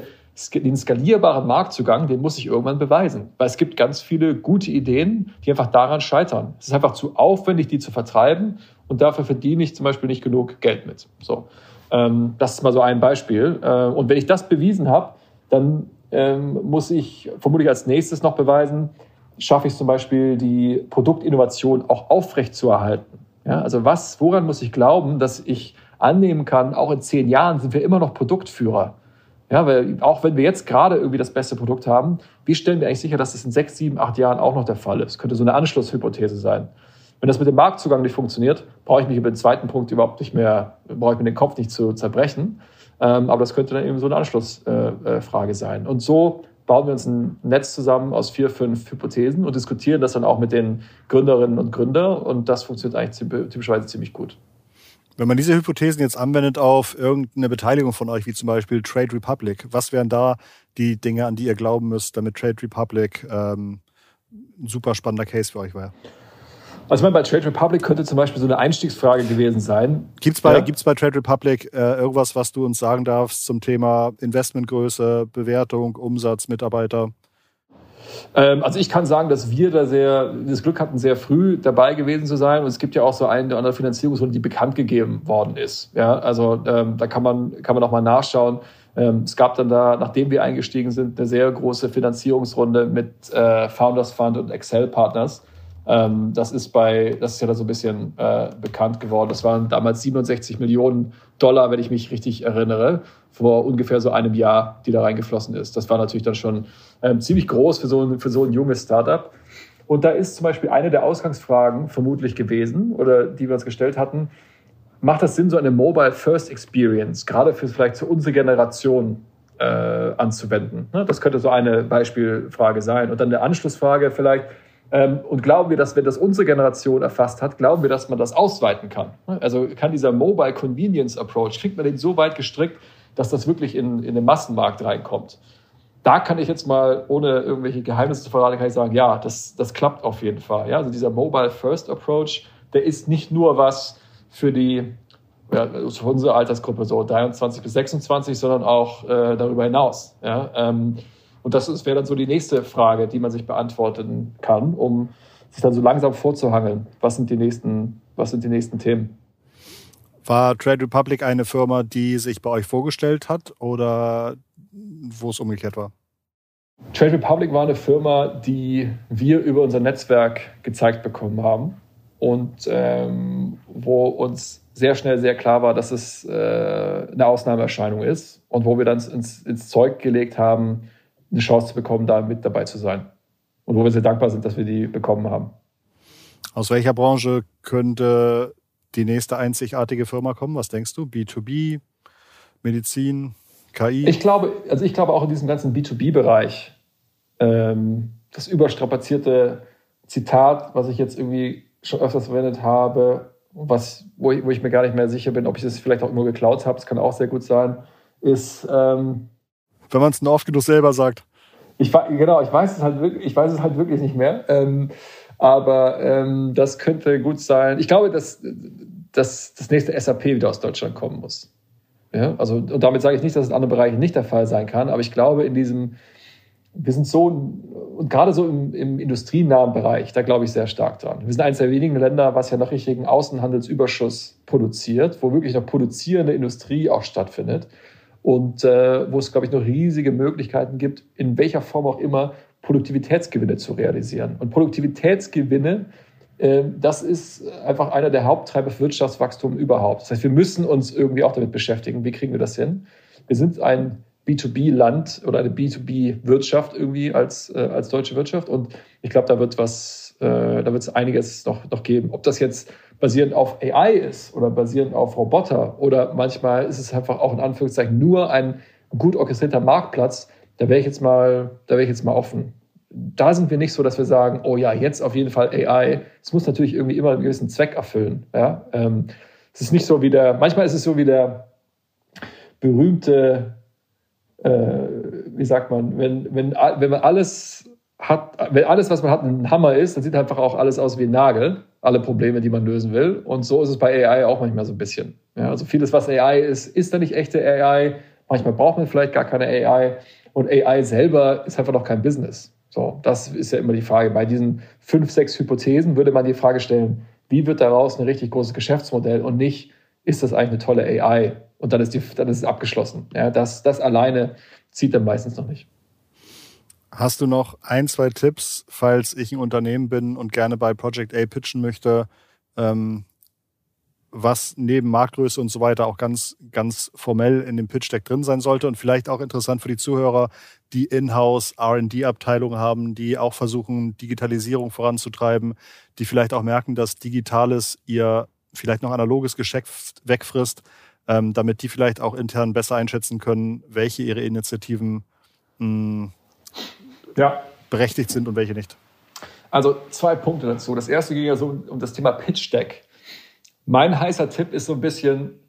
A: den skalierbaren Marktzugang, den muss ich irgendwann beweisen. Weil es gibt ganz viele gute Ideen, die einfach daran scheitern. Es ist einfach zu aufwendig, die zu vertreiben und dafür verdiene ich zum Beispiel nicht genug Geld mit. So, ähm, das ist mal so ein Beispiel. Äh, und wenn ich das bewiesen habe, dann ähm, muss ich vermutlich als nächstes noch beweisen, schaffe ich zum Beispiel die Produktinnovation auch aufrecht zu erhalten. Ja, also was, woran muss ich glauben, dass ich annehmen kann, auch in zehn Jahren sind wir immer noch Produktführer. Ja, weil auch wenn wir jetzt gerade irgendwie das beste Produkt haben, wie stellen wir eigentlich sicher, dass das in sechs, sieben, acht Jahren auch noch der Fall ist? Könnte so eine Anschlusshypothese sein. Wenn das mit dem Marktzugang nicht funktioniert, brauche ich mich über den zweiten Punkt überhaupt nicht mehr, brauche ich mir den Kopf nicht zu zerbrechen. Ähm, aber das könnte dann eben so eine Anschlussfrage äh, sein. Und so bauen wir uns ein Netz zusammen aus vier, fünf Hypothesen und diskutieren das dann auch mit den Gründerinnen und Gründern. Und das funktioniert eigentlich typischerweise ziemlich gut.
B: Wenn man diese Hypothesen jetzt anwendet auf irgendeine Beteiligung von euch, wie zum Beispiel Trade Republic, was wären da die Dinge, an die ihr glauben müsst, damit Trade Republic ähm, ein super spannender Case für euch wäre?
A: Also ich meine, bei Trade Republic könnte zum Beispiel so eine Einstiegsfrage gewesen sein.
B: Gibt es bei, ja? bei Trade Republic äh, irgendwas, was du uns sagen darfst zum Thema Investmentgröße, Bewertung, Umsatz, Mitarbeiter?
A: Ähm, also ich kann sagen, dass wir da sehr, das Glück hatten, sehr früh dabei gewesen zu sein. Und es gibt ja auch so eine oder andere Finanzierungsrunde, die bekannt gegeben worden ist. Ja, also ähm, da kann man, kann man auch mal nachschauen. Ähm, es gab dann da, nachdem wir eingestiegen sind, eine sehr große Finanzierungsrunde mit äh, Founders Fund und Excel Partners. Ähm, das ist bei, das ist ja da so ein bisschen äh, bekannt geworden. Das waren damals 67 Millionen Dollar, wenn ich mich richtig erinnere, vor ungefähr so einem Jahr, die da reingeflossen ist. Das war natürlich dann schon ähm, ziemlich groß für so, ein, für so ein junges Startup. Und da ist zum Beispiel eine der Ausgangsfragen vermutlich gewesen oder die wir uns gestellt hatten, macht das Sinn, so eine Mobile First Experience, gerade für vielleicht für unsere Generation äh, anzuwenden? Ne? Das könnte so eine Beispielfrage sein. Und dann eine Anschlussfrage vielleicht, und glauben wir, dass wenn das unsere Generation erfasst hat, glauben wir, dass man das ausweiten kann? Also kann dieser Mobile Convenience Approach, kriegt man den so weit gestrickt, dass das wirklich in, in den Massenmarkt reinkommt? da kann ich jetzt mal, ohne irgendwelche Geheimnisse zu verraten, kann ich sagen, ja, das, das klappt auf jeden Fall. Ja, also dieser Mobile First Approach, der ist nicht nur was für die, ja, für unsere Altersgruppe, so 23 bis 26, sondern auch äh, darüber hinaus. Ja, ähm, und das wäre dann so die nächste Frage, die man sich beantworten kann, um sich dann so langsam vorzuhangeln. Was sind die nächsten, was sind die nächsten Themen?
B: War Trade Republic eine Firma, die sich bei euch vorgestellt hat oder wo es umgekehrt war?
A: Trade Republic war eine Firma, die wir über unser Netzwerk gezeigt bekommen haben und ähm, wo uns sehr schnell sehr klar war, dass es äh, eine Ausnahmeerscheinung ist und wo wir dann ins, ins Zeug gelegt haben, eine Chance zu bekommen, da mit dabei zu sein. Und wo wir sehr dankbar sind, dass wir die bekommen haben.
B: Aus welcher Branche könnte die nächste einzigartige Firma kommen? Was denkst du? B2B, Medizin, KI?
A: Ich glaube, also ich glaube auch in diesem ganzen B2B-Bereich, ähm, das überstrapazierte Zitat, was ich jetzt irgendwie schon öfters verwendet habe, was, wo, ich, wo ich mir gar nicht mehr sicher bin, ob ich das vielleicht auch nur geklaut habe, das kann auch sehr gut sein, ist. Ähm,
B: Wenn man es nur oft genug selber sagt.
A: Ich, genau, ich weiß es halt wirklich, ich weiß es halt wirklich nicht mehr. Ähm, aber ähm, das könnte gut sein. Ich glaube, dass, dass das nächste SAP wieder aus Deutschland kommen muss. Ja, also, und damit sage ich nicht, dass es in anderen Bereichen nicht der Fall sein kann, aber ich glaube, in diesem, wir sind so, und gerade so im, im industrienahen Bereich, da glaube ich sehr stark dran. Wir sind eines der wenigen Länder, was ja noch richtigen Außenhandelsüberschuss produziert, wo wirklich noch produzierende Industrie auch stattfindet und äh, wo es, glaube ich, noch riesige Möglichkeiten gibt, in welcher Form auch immer Produktivitätsgewinne zu realisieren. Und Produktivitätsgewinne ähm, das ist einfach einer der Haupttreiber für Wirtschaftswachstum überhaupt. Das heißt, wir müssen uns irgendwie auch damit beschäftigen. Wie kriegen wir das hin? Wir sind ein B2B-Land oder eine B2B-Wirtschaft irgendwie als, äh, als deutsche Wirtschaft. Und ich glaube, da wird was, äh, es einiges noch, noch geben. Ob das jetzt basierend auf AI ist oder basierend auf Roboter oder manchmal ist es einfach auch in Anführungszeichen nur ein gut orchestrierter Marktplatz, da wäre ich jetzt mal, da wäre ich jetzt mal offen. Da sind wir nicht so, dass wir sagen, oh ja, jetzt auf jeden Fall AI. Es muss natürlich irgendwie immer einen gewissen Zweck erfüllen. Ja? Ähm, es ist nicht so wie der, manchmal ist es so wie der berühmte, äh, wie sagt man, wenn, wenn, wenn man alles hat, wenn alles, was man hat, ein Hammer ist, dann sieht einfach auch alles aus wie ein Nagel, alle Probleme, die man lösen will. Und so ist es bei AI auch manchmal so ein bisschen. Ja, also vieles, was AI ist, ist da nicht echte AI. Manchmal braucht man vielleicht gar keine AI. Und AI selber ist einfach noch kein Business. So, das ist ja immer die Frage. Bei diesen fünf, sechs Hypothesen würde man die Frage stellen, wie wird daraus ein richtig großes Geschäftsmodell und nicht, ist das eigentlich eine tolle AI? Und dann ist, die, dann ist es abgeschlossen. Ja, das, das alleine zieht dann meistens noch nicht.
B: Hast du noch ein, zwei Tipps, falls ich ein Unternehmen bin und gerne bei Project A pitchen möchte, ähm, was neben Marktgröße und so weiter auch ganz, ganz formell in dem Pitch-Deck drin sein sollte und vielleicht auch interessant für die Zuhörer, die in-house R&D-Abteilungen haben, die auch versuchen, Digitalisierung voranzutreiben, die vielleicht auch merken, dass Digitales ihr vielleicht noch analoges Geschäft wegfrisst, ähm, damit die vielleicht auch intern besser einschätzen können, welche ihre Initiativen mh, hm, ja. berechtigt sind und welche nicht.
A: Also zwei Punkte dazu. Das erste ging ja so um das Thema Pitch Deck. Mein heißer Tipp ist so ein bisschen,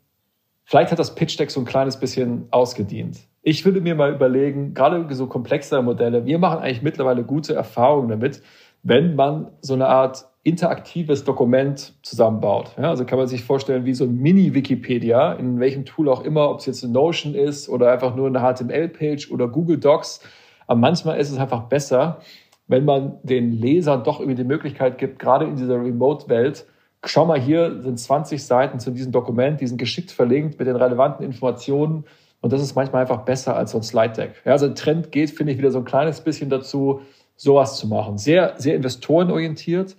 A: vielleicht hat das Pitch Deck so ein kleines bisschen ausgedient. Ich würde mir mal überlegen, gerade so komplexere Modelle, wir machen eigentlich mittlerweile gute Erfahrungen damit, wenn man so eine Art interaktives Dokument zusammenbaut. Ja, also kann man sich vorstellen, wie so ein Mini-Wikipedia, in welchem Tool auch immer, ob es jetzt ein Notion ist oder einfach nur eine HTML-Page oder Google Docs aber manchmal ist es einfach besser, wenn man den Lesern doch irgendwie die Möglichkeit gibt, gerade in dieser Remote-Welt, schau mal, hier sind 20 Seiten zu diesem Dokument, die sind geschickt verlinkt mit den relevanten Informationen. Und das ist manchmal einfach besser als so ein Slide-Deck. Ja, also Trend geht, finde ich, wieder so ein kleines bisschen dazu, sowas zu machen. Sehr, sehr investorenorientiert.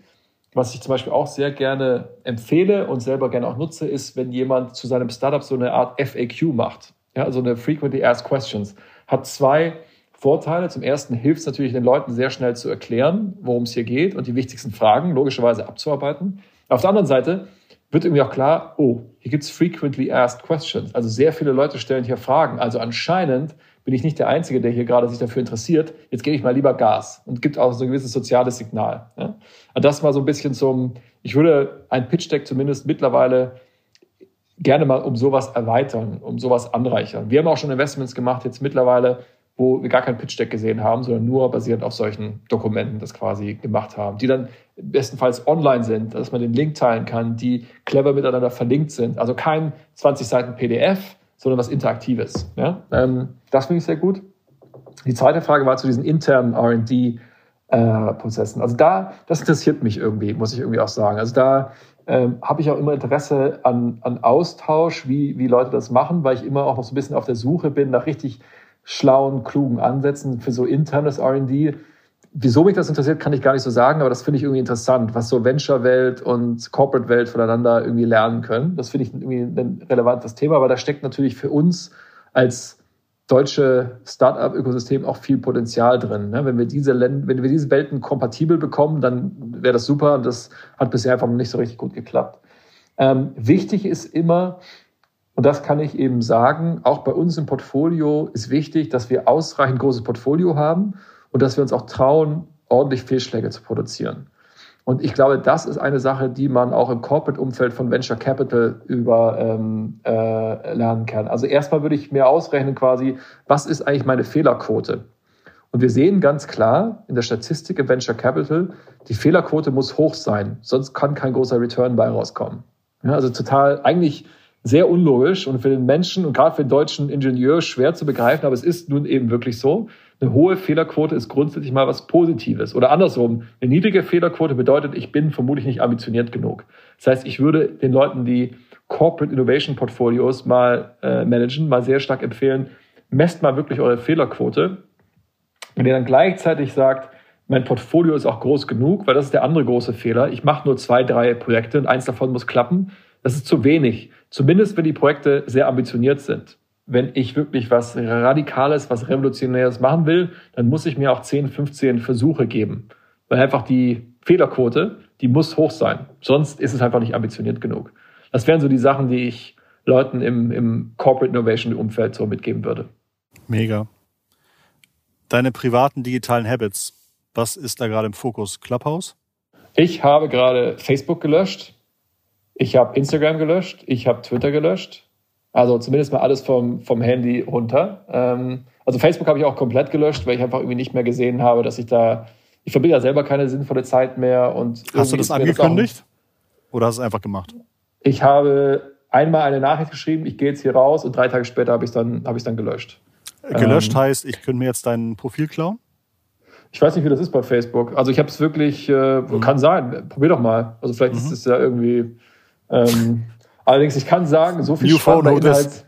A: Was ich zum Beispiel auch sehr gerne empfehle und selber gerne auch nutze, ist, wenn jemand zu seinem Startup so eine Art FAQ macht. Ja, also eine Frequently Asked Questions. Hat zwei Vorteile. Zum ersten hilft es natürlich den Leuten sehr schnell zu erklären, worum es hier geht und die wichtigsten Fragen logischerweise abzuarbeiten. Auf der anderen Seite wird irgendwie auch klar, oh, hier gibt es frequently asked questions. Also sehr viele Leute stellen hier Fragen. Also anscheinend bin ich nicht der Einzige, der hier gerade sich dafür interessiert. Jetzt gebe ich mal lieber Gas und gibt auch so ein gewisses soziales Signal. Ja? Und das mal so ein bisschen zum, ich würde ein Pitch Deck zumindest mittlerweile gerne mal um sowas erweitern, um sowas anreichern. Wir haben auch schon Investments gemacht, jetzt mittlerweile wo wir gar kein Pitch Deck gesehen haben, sondern nur basierend auf solchen Dokumenten das quasi gemacht haben, die dann bestenfalls online sind, dass man den Link teilen kann, die clever miteinander verlinkt sind. Also kein 20 Seiten PDF, sondern was Interaktives. Ja? Ähm, das finde ich sehr gut. Die zweite Frage war zu diesen internen R&D. Äh, Prozessen. Also da, das interessiert mich irgendwie, muss ich irgendwie auch sagen. Also da ähm, habe ich auch immer Interesse an, an Austausch, wie, wie Leute das machen, weil ich immer auch noch so ein bisschen auf der Suche bin nach richtig schlauen, klugen Ansätzen für so internes RD. Wieso mich das interessiert, kann ich gar nicht so sagen, aber das finde ich irgendwie interessant, was so Venture-Welt und Corporate-Welt voneinander irgendwie lernen können. Das finde ich irgendwie ein relevantes Thema, aber da steckt natürlich für uns als deutsche Startup-Ökosystem auch viel Potenzial drin. Ne? Wenn wir diese Länder, wenn wir diese Welten kompatibel bekommen, dann wäre das super. Und das hat bisher einfach noch nicht so richtig gut geklappt. Ähm, wichtig ist immer, und das kann ich eben sagen, auch bei uns im Portfolio ist wichtig, dass wir ausreichend großes Portfolio haben und dass wir uns auch trauen, ordentlich Fehlschläge zu produzieren. Und ich glaube, das ist eine Sache, die man auch im Corporate-Umfeld von Venture Capital über ähm, äh, lernen kann. Also erstmal würde ich mir ausrechnen quasi, was ist eigentlich meine Fehlerquote? Und wir sehen ganz klar in der Statistik im Venture Capital, die Fehlerquote muss hoch sein, sonst kann kein großer Return bei rauskommen. Ja, also total, eigentlich sehr unlogisch und für den Menschen und gerade für den deutschen Ingenieur schwer zu begreifen, aber es ist nun eben wirklich so. Eine hohe Fehlerquote ist grundsätzlich mal was Positives. Oder andersrum, eine niedrige Fehlerquote bedeutet, ich bin vermutlich nicht ambitioniert genug. Das heißt, ich würde den Leuten, die Corporate Innovation Portfolios mal äh, managen, mal sehr stark empfehlen, messt mal wirklich eure Fehlerquote. Wenn ihr dann gleichzeitig sagt, Mein Portfolio ist auch groß genug, weil das ist der andere große Fehler. Ich mache nur zwei, drei Projekte und eins davon muss klappen. Das ist zu wenig. Zumindest wenn die Projekte sehr ambitioniert sind. Wenn ich wirklich was Radikales, was Revolutionäres machen will, dann muss ich mir auch 10, 15 Versuche geben. Weil einfach die Fehlerquote, die muss hoch sein. Sonst ist es einfach nicht ambitioniert genug. Das wären so die Sachen, die ich Leuten im, im Corporate Innovation Umfeld so mitgeben würde.
B: Mega. Deine privaten digitalen Habits, was ist da gerade im Fokus? Clubhouse?
A: Ich habe gerade Facebook gelöscht. Ich habe Instagram gelöscht. Ich habe Twitter gelöscht. Also zumindest mal alles vom, vom Handy runter. Ähm, also Facebook habe ich auch komplett gelöscht, weil ich einfach irgendwie nicht mehr gesehen habe, dass ich da, ich verbinde ja selber keine sinnvolle Zeit mehr. Und
B: hast du das angekündigt? Das oder hast du es einfach gemacht?
A: Ich habe einmal eine Nachricht geschrieben, ich gehe jetzt hier raus und drei Tage später habe ich es dann, hab dann gelöscht.
B: Gelöscht ähm, heißt, ich könnte mir jetzt dein Profil klauen?
A: Ich weiß nicht, wie das ist bei Facebook. Also ich habe es wirklich, äh, mhm. kann sein, probier doch mal. Also vielleicht mhm. ist es ja irgendwie. Ähm, allerdings, ich kann sagen, so viel New spannender Inhalt,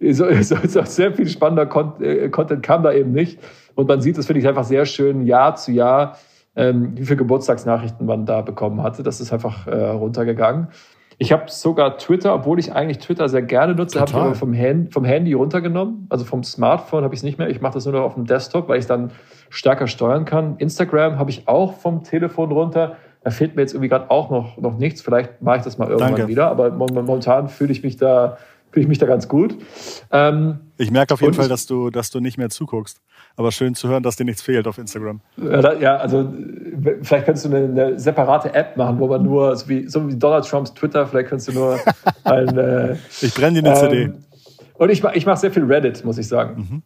A: so, so, so, sehr viel spannender äh, Content kam da eben nicht. Und man sieht, das finde ich einfach sehr schön, Jahr zu Jahr, ähm, wie viele Geburtstagsnachrichten man da bekommen hatte. Das ist einfach äh, runtergegangen. Ich habe sogar Twitter, obwohl ich eigentlich Twitter sehr gerne nutze, habe ich aber vom, Hand, vom Handy runtergenommen. Also vom Smartphone habe ich es nicht mehr. Ich mache das nur noch auf dem Desktop, weil ich dann stärker steuern kann. Instagram habe ich auch vom Telefon runter. Da fehlt mir jetzt irgendwie gerade auch noch, noch nichts. Vielleicht mache ich das mal irgendwann Danke. wieder. Aber momentan fühle ich mich da fühle ich mich da ganz gut.
B: Ähm, ich merke auf jeden Fall, dass du, dass du nicht mehr zuguckst. Aber schön zu hören, dass dir nichts fehlt auf Instagram.
A: Ja, also vielleicht könntest du eine, eine separate App machen, wo man nur, so wie, so wie Donald Trumps Twitter, vielleicht könntest du nur ein. Äh,
B: ich brenne dir eine ähm, CD.
A: Und ich, ich mache sehr viel Reddit, muss ich sagen. Mhm.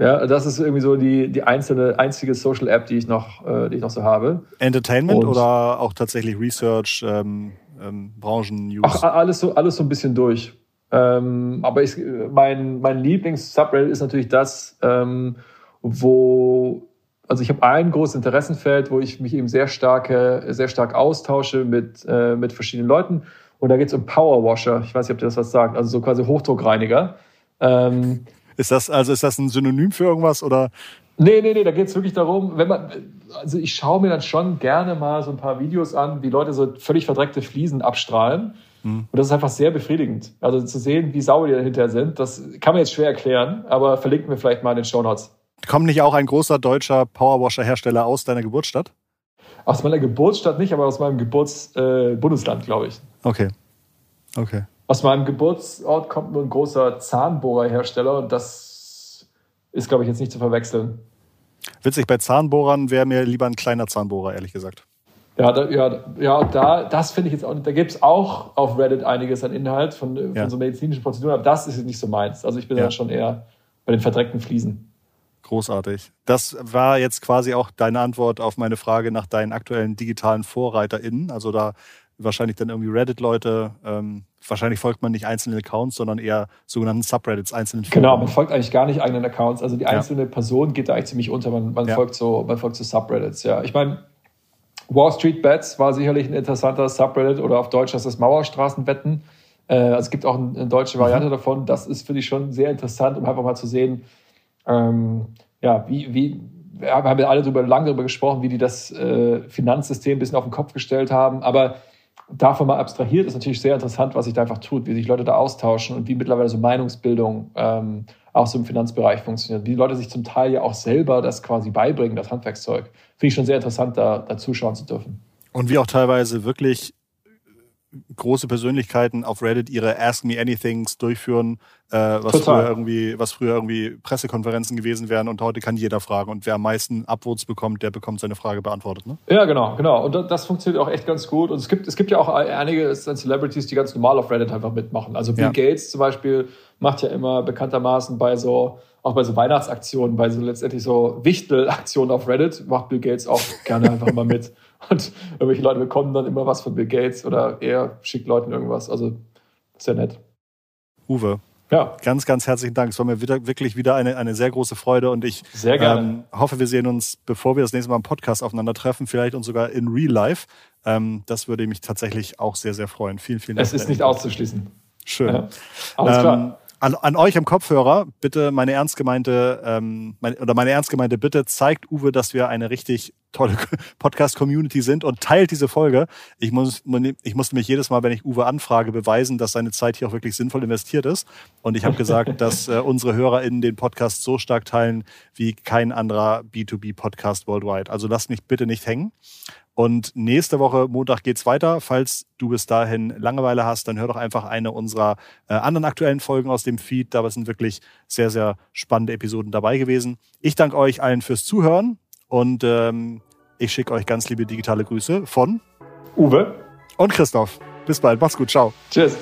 A: Ja, das ist irgendwie so die, die einzelne, einzige Social App, die ich noch, äh, die ich noch so habe.
B: Entertainment Und oder auch tatsächlich Research, ähm, ähm, Branchen, News?
A: Ach, alles so, alles so ein bisschen durch. Ähm, aber ich, mein, mein Lieblings-Subreddit ist natürlich das, ähm, wo, also ich habe ein großes Interessenfeld, wo ich mich eben sehr stark, sehr stark austausche mit, äh, mit verschiedenen Leuten. Und da geht es um Powerwasher. Ich weiß nicht, ob dir das was sagt. Also so quasi Hochdruckreiniger. Ähm,
B: ist das, also ist das ein Synonym für irgendwas oder?
A: Nee, nee, nee, da geht es wirklich darum, wenn man, also ich schaue mir dann schon gerne mal so ein paar Videos an, wie Leute so völlig verdreckte Fliesen abstrahlen. Mhm. Und das ist einfach sehr befriedigend. Also zu sehen, wie sauer die dahinter sind, das kann man jetzt schwer erklären, aber verlinken wir vielleicht mal in den Show Notes.
B: Kommt nicht auch ein großer deutscher Powerwasher-Hersteller aus deiner Geburtsstadt?
A: Aus meiner Geburtsstadt nicht, aber aus meinem Geburtsbundesland, äh, glaube ich.
B: Okay. Okay.
A: Aus meinem Geburtsort kommt nur ein großer Zahnbohrerhersteller und das ist, glaube ich, jetzt nicht zu verwechseln.
B: Witzig, bei Zahnbohrern wäre mir lieber ein kleiner Zahnbohrer, ehrlich gesagt.
A: Ja, da, ja, ja da, das finde ich jetzt auch Da gibt es auch auf Reddit einiges an Inhalt von, von ja. so medizinischen Prozeduren, aber das ist nicht so meins. Also ich bin ja. dann schon eher bei den verdreckten Fliesen.
B: Großartig. Das war jetzt quasi auch deine Antwort auf meine Frage nach deinen aktuellen digitalen VorreiterInnen. Also da wahrscheinlich dann irgendwie Reddit-Leute. Ähm, wahrscheinlich folgt man nicht einzelnen Accounts, sondern eher sogenannten Subreddits, einzelnen
A: Foren. Genau, man folgt eigentlich gar nicht eigenen Accounts. Also die einzelne ja. Person geht da eigentlich ziemlich unter. Man, man ja. folgt so, man folgt so Subreddits. Ja, ich meine, Wall Street Bets war sicherlich ein interessanter Subreddit oder auf Deutsch heißt das Mauerstraßenwetten. Äh, also es gibt auch eine, deutsche mhm. Variante mhm. davon. Das ist, finde ich, schon sehr interessant, um einfach mal zu sehen, ähm, ja, wie, wie, wir haben ja alle darüber, lange darüber gesprochen, wie die das äh, Finanzsystem ein bisschen auf den Kopf gestellt haben. Aber davon mal abstrahiert ist natürlich sehr interessant, was sich da einfach tut, wie sich Leute da austauschen und wie mittlerweile so Meinungsbildung ähm, auch so im Finanzbereich funktioniert. Wie Leute sich zum Teil ja auch selber das quasi beibringen, das Handwerkszeug. Finde ich schon sehr interessant, da, da zuschauen zu dürfen.
B: Und wie auch teilweise wirklich große Persönlichkeiten auf Reddit ihre Ask Me Anythings durchführen, äh, was, früher irgendwie, was früher irgendwie Pressekonferenzen gewesen wären und heute kann jeder fragen. Und wer am meisten Upvotes bekommt, der bekommt seine Frage beantwortet. Ne?
A: Ja, genau, genau. Und das funktioniert auch echt ganz gut. Und es gibt, es gibt ja auch einige Celebrities, die ganz normal auf Reddit einfach mitmachen. Also Bill ja. Gates zum Beispiel macht ja immer bekanntermaßen bei so auch bei so Weihnachtsaktionen, bei so letztendlich so Wichtelaktionen auf Reddit, macht Bill Gates auch gerne einfach mal mit. Und irgendwelche Leute bekommen dann immer was von Bill Gates oder er schickt Leuten irgendwas. Also sehr nett.
B: Uwe. Ja. Ganz, ganz herzlichen Dank. Es war mir wieder, wirklich wieder eine, eine sehr große Freude und ich
A: sehr gerne. Ähm,
B: hoffe, wir sehen uns, bevor wir das nächste Mal im Podcast aufeinandertreffen, vielleicht und sogar in Real Life. Ähm, das würde mich tatsächlich auch sehr, sehr freuen. Vielen, vielen
A: Dank. Es ist nicht auszuschließen.
B: Schön. Ja.
A: Alles klar.
B: An, an euch am Kopfhörer, bitte meine ernst gemeinte, ähm, meine, oder meine ernst gemeinte Bitte, zeigt Uwe, dass wir eine richtig tolle Podcast-Community sind und teilt diese Folge. Ich, muss, ich musste mich jedes Mal, wenn ich Uwe anfrage, beweisen, dass seine Zeit hier auch wirklich sinnvoll investiert ist. Und ich habe gesagt, dass äh, unsere HörerInnen den Podcast so stark teilen wie kein anderer B2B-Podcast worldwide. Also lasst mich bitte nicht hängen. Und nächste Woche, Montag, geht's weiter. Falls du bis dahin Langeweile hast, dann hör doch einfach eine unserer äh, anderen aktuellen Folgen aus dem Feed. Da sind wirklich sehr, sehr spannende Episoden dabei gewesen. Ich danke euch allen fürs Zuhören und ähm, ich schicke euch ganz liebe digitale Grüße von
A: Uwe
B: und Christoph. Bis bald. Mach's gut. Ciao.
A: Tschüss.